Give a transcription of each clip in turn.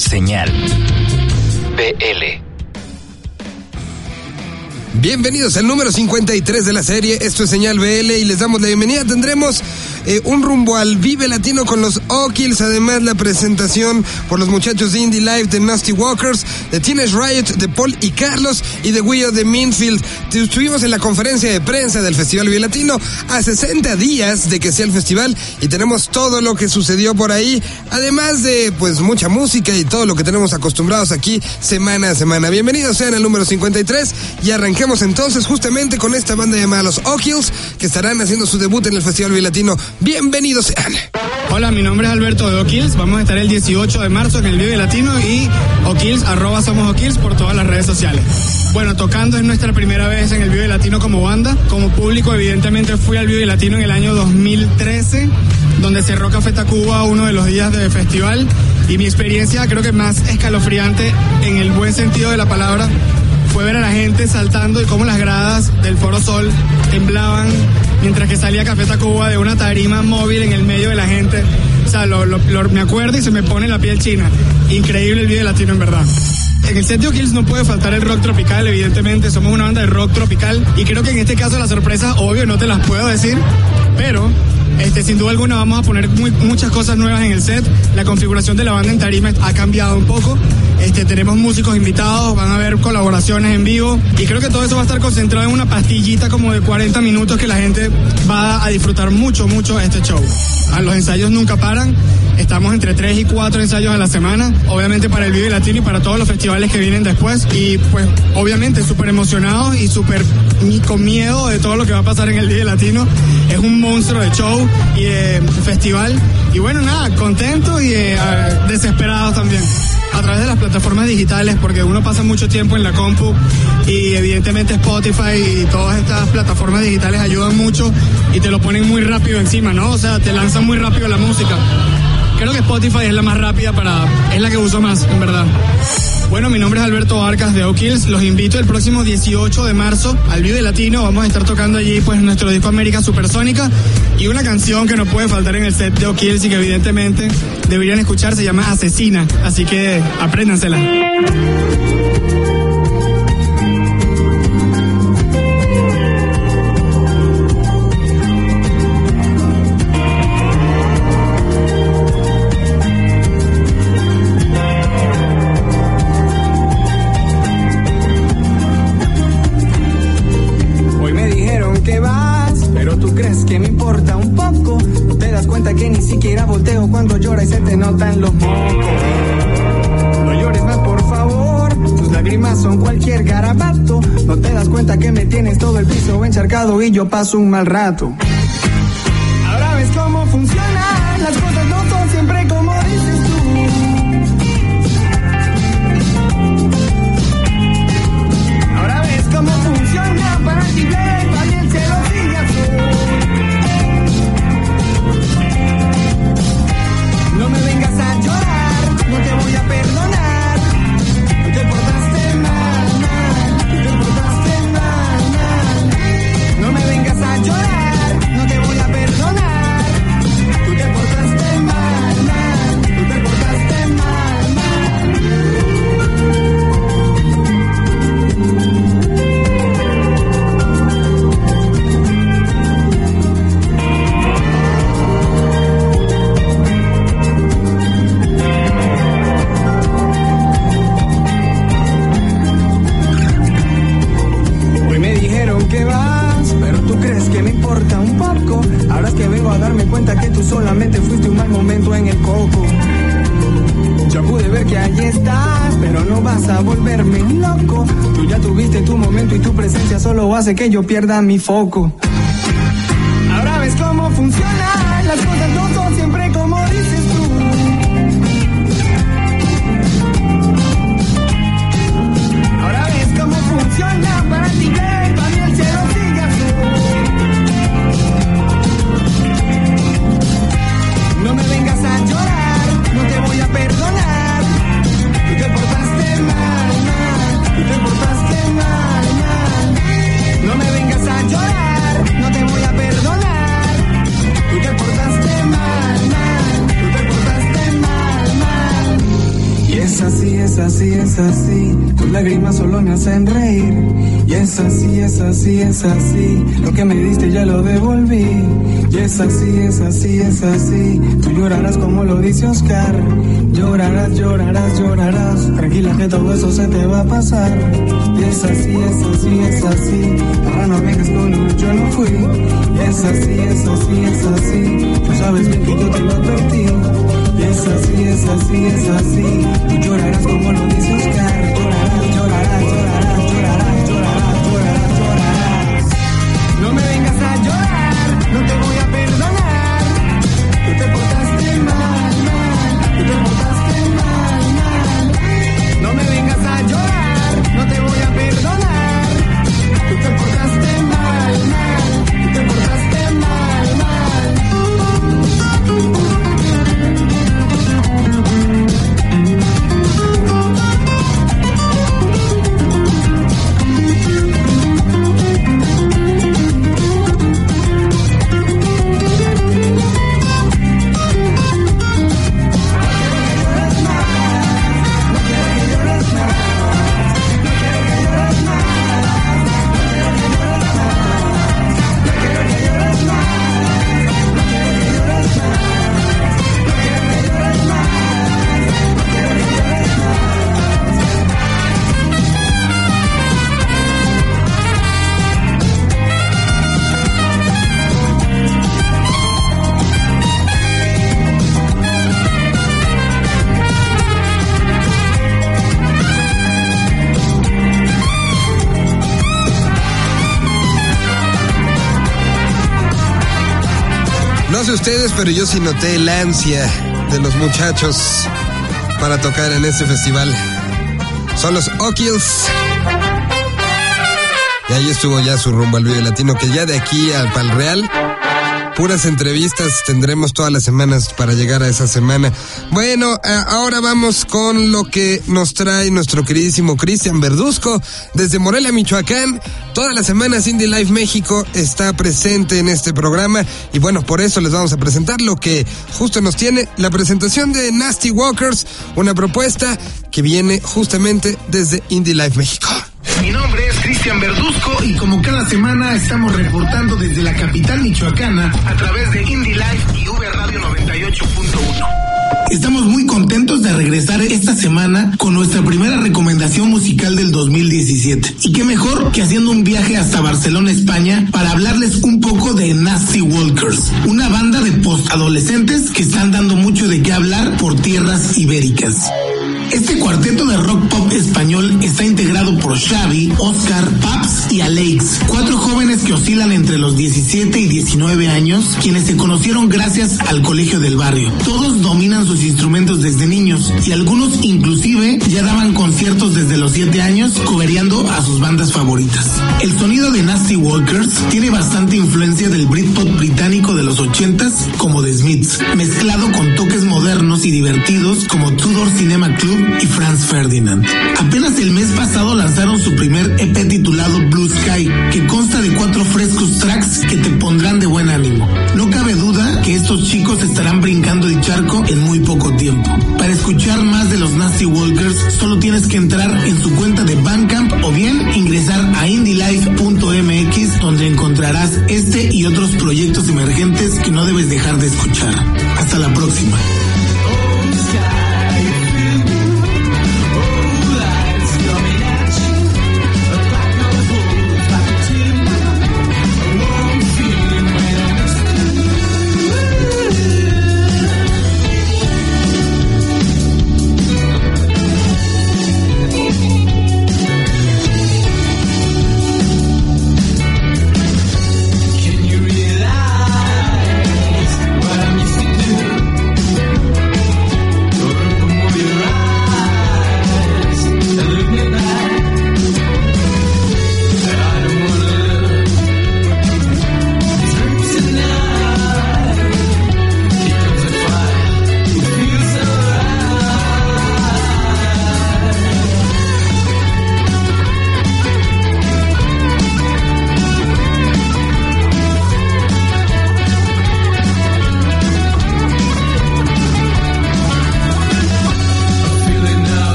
Señal BL. Bienvenidos al número 53 de la serie, esto es Señal BL y les damos la bienvenida. Tendremos eh, un rumbo al Vive Latino con los O'Kills, además la presentación por los muchachos de Indie Live de Nasty Walkers, de Teenage Riot, de Paul y Carlos y de Willow de Minfield. Estuvimos en la conferencia de prensa del Festival Vive Latino a 60 días de que sea el festival y tenemos todo lo que sucedió por ahí, además de pues mucha música y todo lo que tenemos acostumbrados aquí semana a semana. Bienvenidos sean al número 53 y arranquemos entonces justamente con esta banda llamada Los O'Kills que estarán haciendo su debut en el Festival Vive Latino. Bienvenidos sean. Hola, mi nombre es Alberto de O'Kills. Vamos a estar el 18 de marzo en el Vive Latino y O'Kills, arroba somos O'Kills por todas las redes sociales. Bueno, tocando es nuestra primera vez en el Vive Latino como banda. Como público, evidentemente fui al Vive Latino en el año 2013, donde cerró Café Tacuba uno de los días de festival. Y mi experiencia creo que más escalofriante en el buen sentido de la palabra fue ver a la gente saltando y cómo las gradas del Foro Sol temblaban mientras que salía Café Tacuba de una tarima móvil en el medio de la gente. O sea, lo, lo, lo, me acuerdo y se me pone la piel china. Increíble el video latino, en verdad. En el set de O'Kills no puede faltar el rock tropical, evidentemente. Somos una banda de rock tropical. Y creo que en este caso la sorpresa, obvio, no te las puedo decir. Pero este, sin duda alguna vamos a poner muy, muchas cosas nuevas en el set. La configuración de la banda en tarima ha cambiado un poco. Este, tenemos músicos invitados, van a haber colaboraciones en vivo y creo que todo eso va a estar concentrado en una pastillita como de 40 minutos que la gente va a disfrutar mucho, mucho este show. Los ensayos nunca paran, estamos entre 3 y 4 ensayos a la semana, obviamente para el Vive Latino y para todos los festivales que vienen después y pues obviamente súper emocionados y súper con miedo de todo lo que va a pasar en el Vive Latino. Es un monstruo de show y festival y bueno, nada, contentos y eh, desesperados también a través de las plataformas digitales porque uno pasa mucho tiempo en la compu y evidentemente Spotify y todas estas plataformas digitales ayudan mucho y te lo ponen muy rápido encima, ¿no? O sea, te lanzan muy rápido la música. Creo que Spotify es la más rápida para, es la que uso más, en verdad. Bueno, mi nombre es Alberto Arcas de O'Kills. Los invito el próximo 18 de marzo al Vive Latino. Vamos a estar tocando allí pues nuestro disco América Supersónica y una canción que no puede faltar en el set de O'Kills y que evidentemente deberían escuchar se llama Asesina. Así que apréndansela. Son cualquier garabato. No te das cuenta que me tienes todo el piso encharcado y yo paso un mal rato. Ahora ves cómo funciona. Que yo pierda mi foco. Ahora ves cómo funciona, las cosas reír. Y es así, es así, es así. Lo que me diste ya lo devolví. Y es así, es así, es así. Tú llorarás como lo dice Oscar. Llorarás, llorarás, llorarás. Tranquila que todo eso se te va a pasar. Y es así, es así, es así. Ahora no vengas con yo no fui. Y es así, es así, es así. Tú sabes bien que yo te lo advertí. Y es así, es así, es así. Tú llorarás como lo dice Oscar. Llorarás, No sé ustedes, pero yo sí noté la ansia de los muchachos para tocar en este festival. Son los O'Kills. Y ahí estuvo ya su rumbo al Vive Latino, que ya de aquí al Pal Real, puras entrevistas tendremos todas las semanas para llegar a esa semana. Bueno, eh, ahora vamos con lo que nos trae nuestro queridísimo Cristian Verduzco desde Morelia, Michoacán. Todas las semanas Indie Life México está presente en este programa y bueno, por eso les vamos a presentar lo que justo nos tiene la presentación de Nasty Walkers, una propuesta que viene justamente desde Indie Life México. Mi nombre Cristian Verduzco y como cada semana estamos reportando desde la capital michoacana a través de Indie Life y V Radio 98.1. Estamos muy contentos de regresar esta semana con nuestra primera recomendación musical del 2017. Y qué mejor que haciendo un viaje hasta Barcelona, España, para hablarles un poco de Nasty Walkers, una banda de postadolescentes que están dando mucho de qué hablar por tierras ibéricas. Este cuarteto de rock pop español está integrado por Xavi, Oscar, Paps y Alex, cuatro jóvenes que oscilan entre los 17 y 19 años, quienes se conocieron gracias al colegio del barrio. Todos dominan sus instrumentos desde niños y algunos inclusive ya daban conciertos desde los 7 años cobereando a sus bandas favoritas. El sonido de Nasty Walkers tiene bastante influencia del Britpop británico de los 80s como The Smiths, mezclado con toques modernos y divertidos como Tudor Cinema Club y Franz Ferdinand. Apenas el mes pasado lanzaron su primer EP titulado Blue Sky, que consta de cuatro frescos tracks que te pondrán de buen ánimo. No cabe duda que estos chicos estarán brincando el charco en muy poco tiempo. Para escuchar más de los Nasty Walkers, solo tienes que entrar en su cuenta de Bandcamp o bien ingresar a indylife.mx donde encontrarás este y otros proyectos emergentes que no debes dejar de escuchar. Hasta la próxima.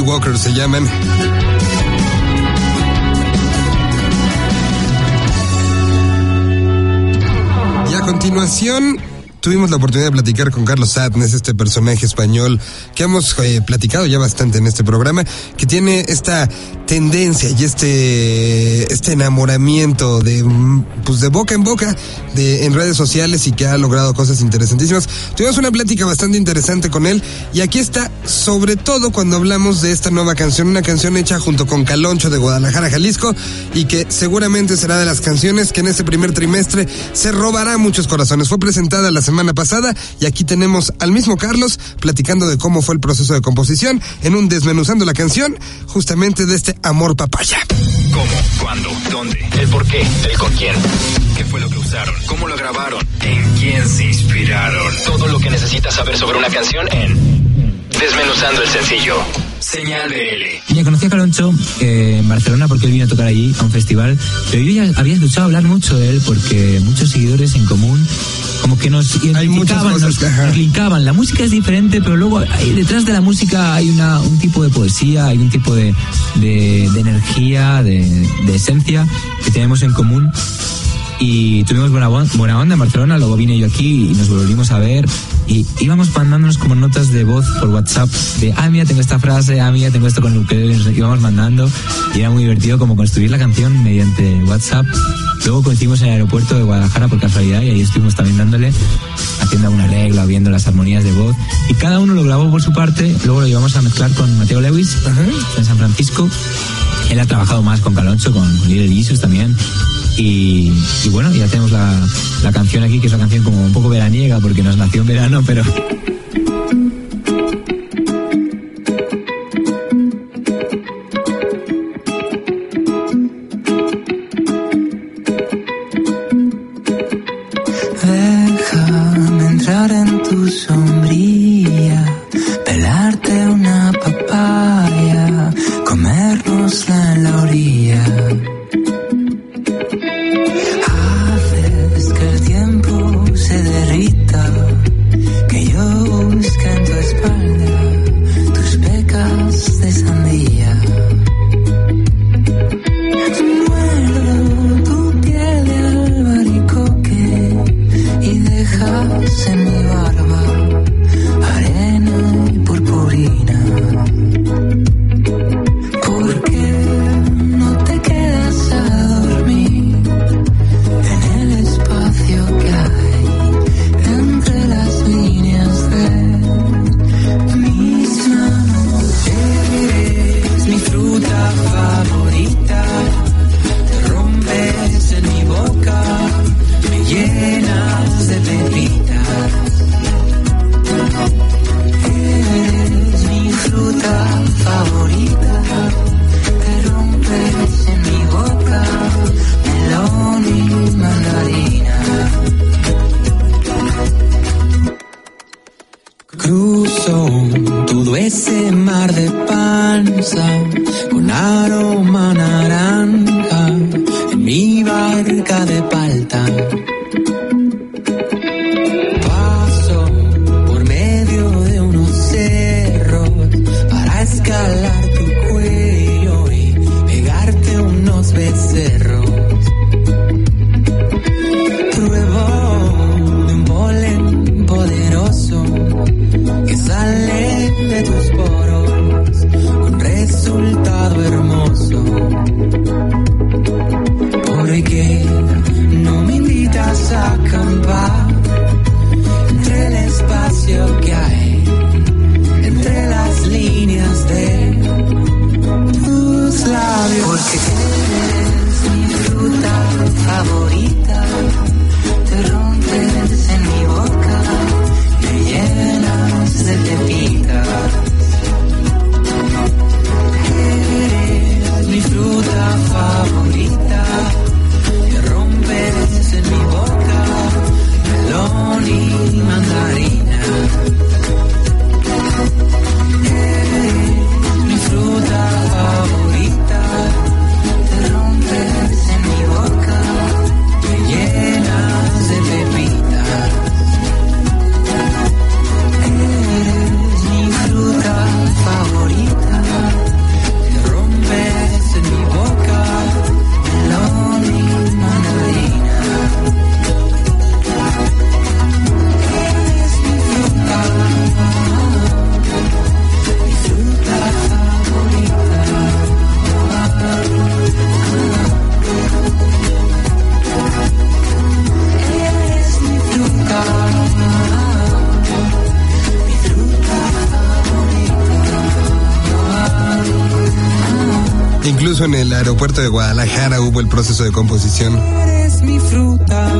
Walker se llaman. Y a continuación tuvimos la oportunidad de platicar con Carlos Sadness, este personaje español que hemos eh, platicado ya bastante en este programa, que tiene esta tendencia y este este enamoramiento de pues de boca en boca de en redes sociales y que ha logrado cosas interesantísimas. Tuvimos una plática bastante interesante con él y aquí está sobre todo cuando hablamos de esta nueva canción, una canción hecha junto con Caloncho de Guadalajara, Jalisco y que seguramente será de las canciones que en este primer trimestre se robará muchos corazones. Fue presentada la semana pasada y aquí tenemos al mismo Carlos platicando de cómo fue el proceso de composición en un desmenuzando la canción justamente de este amor papaya. ¿Cómo? ¿Cuándo? ¿Dónde? ¿El por qué? ¿El con quién? ¿Qué fue lo que usaron? ¿Cómo lo grabaron? ¿En quién se inspiraron? Todo lo que necesitas saber sobre una canción en Desmenuzando el sencillo. Señal BL. Ya conocí a Caloncho eh, en Barcelona porque él vino a tocar allí a un festival, pero yo ya había escuchado hablar mucho de él porque muchos seguidores en común como que nos cosas nos, que- ajá. nos linkaban. La música es diferente, pero luego hay- detrás de la música hay una, un tipo de poesía, hay un tipo de, de, de energía, de, de esencia que tenemos en común. Y tuvimos buena, buena onda en Barcelona, luego vine yo aquí y nos volvimos a ver y íbamos mandándonos como notas de voz por WhatsApp de, ah, mira, tengo esta frase, ah, mira, tengo esto con el ukelele", íbamos mandando y era muy divertido como construir la canción mediante WhatsApp. Luego coincidimos en el aeropuerto de Guadalajara por casualidad y ahí estuvimos también dándole, haciendo alguna regla, viendo las armonías de voz y cada uno lo grabó por su parte, luego lo llevamos a mezclar con Mateo Lewis en San Francisco. Él ha trabajado más con Caloncho, con Little Jesus también. Y, bueno, ya tenemos la, la canción aquí, que es una canción como un poco veraniega, porque nos nació en verano, pero En el aeropuerto de Guadalajara hubo el proceso de composición. Eres mi fruta.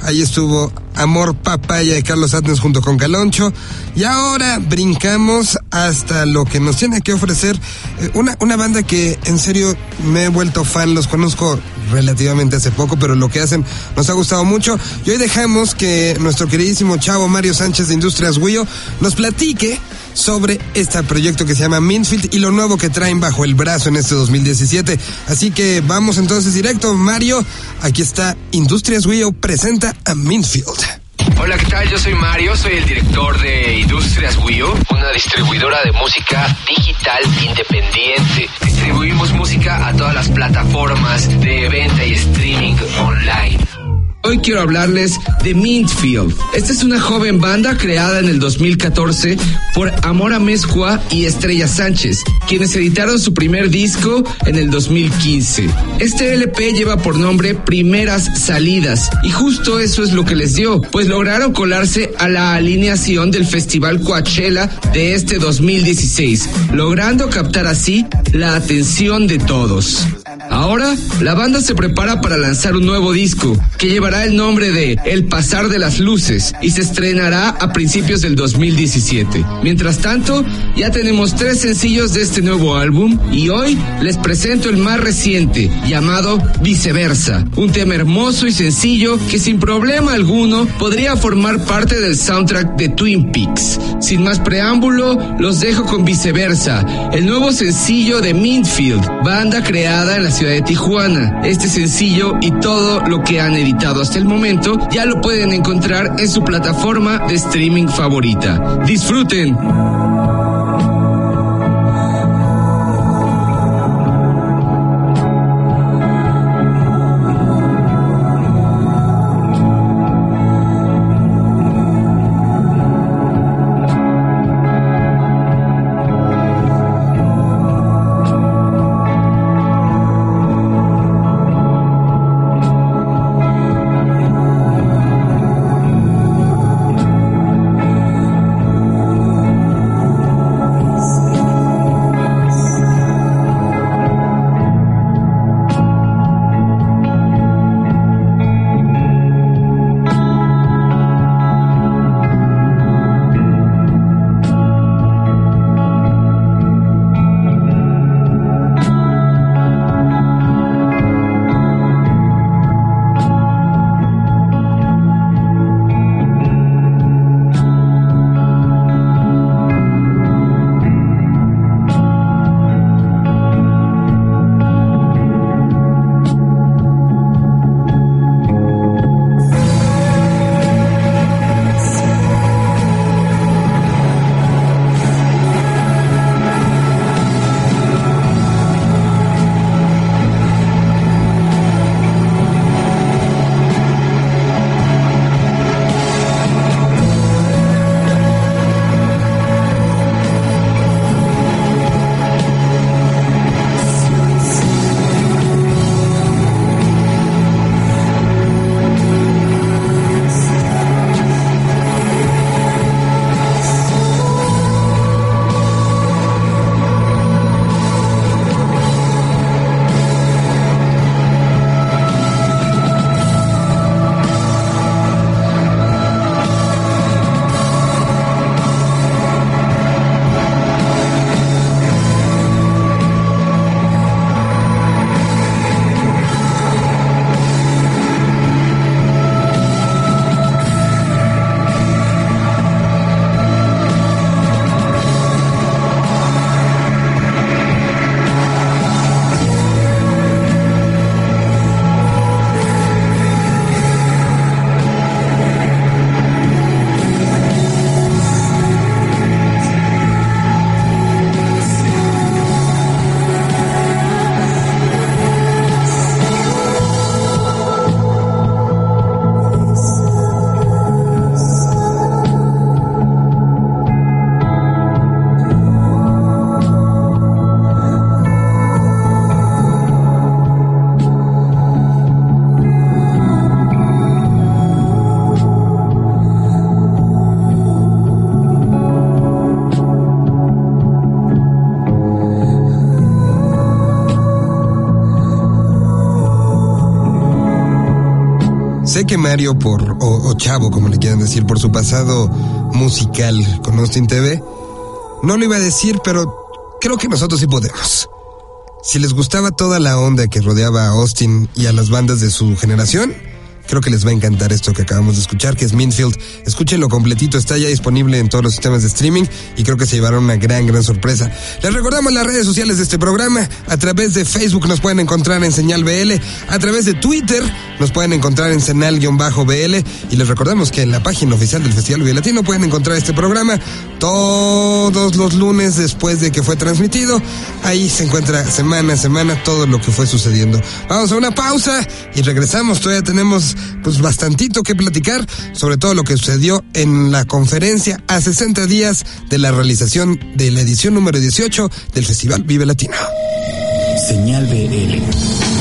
Ahí estuvo Amor Papaya de Carlos Atnes junto con Caloncho. Y ahora brincamos hasta lo que nos tiene que ofrecer eh, una, una banda que en serio me he vuelto fan, los conozco relativamente hace poco, pero lo que hacen nos ha gustado mucho. Y hoy dejamos que nuestro queridísimo chavo Mario Sánchez de Industrias Guio nos platique sobre este proyecto que se llama Minfield y lo nuevo que traen bajo el brazo en este 2017. Así que vamos entonces directo, Mario. Aquí está Industrias Guio presenta a Minfield. Hola, ¿qué tal? Yo soy Mario, soy el director de Industrias Wio, una distribuidora de música digital independiente. Distribuimos música a todas las plataformas de venta y streaming online. Hoy quiero hablarles de Mintfield. Esta es una joven banda creada en el 2014 por Amora Mezcua y Estrella Sánchez, quienes editaron su primer disco en el 2015. Este LP lleva por nombre Primeras Salidas y justo eso es lo que les dio, pues lograron colarse a la alineación del Festival Coachella de este 2016, logrando captar así la atención de todos. Ahora, la banda se prepara para lanzar un nuevo disco que llevará el nombre de El Pasar de las Luces y se estrenará a principios del 2017. Mientras tanto, ya tenemos tres sencillos de este nuevo álbum y hoy les presento el más reciente, llamado Viceversa, un tema hermoso y sencillo que sin problema alguno podría formar parte del soundtrack de Twin Peaks. Sin más preámbulo, los dejo con Viceversa, el nuevo sencillo de Mintfield, banda creada en la ciudad de Tijuana. Este sencillo y todo lo que han editado hasta el momento ya lo pueden encontrar en su plataforma de streaming favorita. Disfruten. Mario por, o, o Chavo, como le quieran decir, por su pasado musical con Austin TV, no lo iba a decir, pero creo que nosotros sí podemos. Si les gustaba toda la onda que rodeaba a Austin y a las bandas de su generación, creo que les va a encantar esto que acabamos de escuchar, que es Minfield. Escúchenlo completito, está ya disponible en todos los sistemas de streaming y creo que se llevarán una gran, gran sorpresa. Les recordamos las redes sociales de este programa. A través de Facebook nos pueden encontrar en Señal BL, a través de Twitter nos pueden encontrar en Senal-BL y les recordamos que en la página oficial del Festival Vive Latino pueden encontrar este programa todos los lunes después de que fue transmitido. Ahí se encuentra semana a semana todo lo que fue sucediendo. Vamos a una pausa y regresamos. Todavía tenemos pues bastantito que platicar sobre todo lo que sucedió en la conferencia a 60 días de la realización de la edición número 18 del Festival Vive Latino. Señal BL.